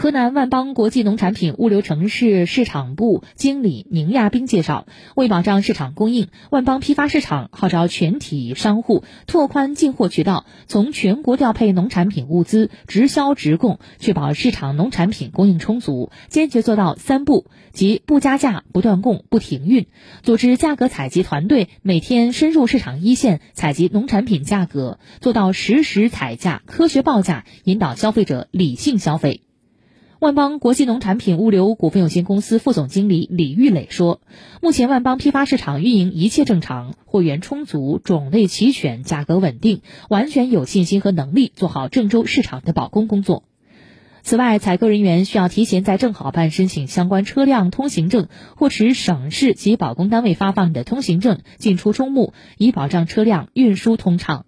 河南万邦国际农产品物流城市市场部经理宁亚斌介绍，为保障市场供应，万邦批发市场号召全体商户拓宽进货渠道，从全国调配农产品物资，直销直供，确保市场农产品供应充足，坚决做到三不，即不加价、不断供、不停运。组织价格采集团队每天深入市场一线采集农产品价格，做到实时采价、科学报价，引导消费者理性消费。万邦国际农产品物流股份有限公司副总经理李玉磊说：“目前万邦批发市场运营一切正常，货源充足，种类齐全，价格稳定，完全有信心和能力做好郑州市场的保供工作。此外，采购人员需要提前在正好办申请相关车辆通行证或持省市及保供单位发放的通行证，进出中牟，以保障车辆运输通畅。”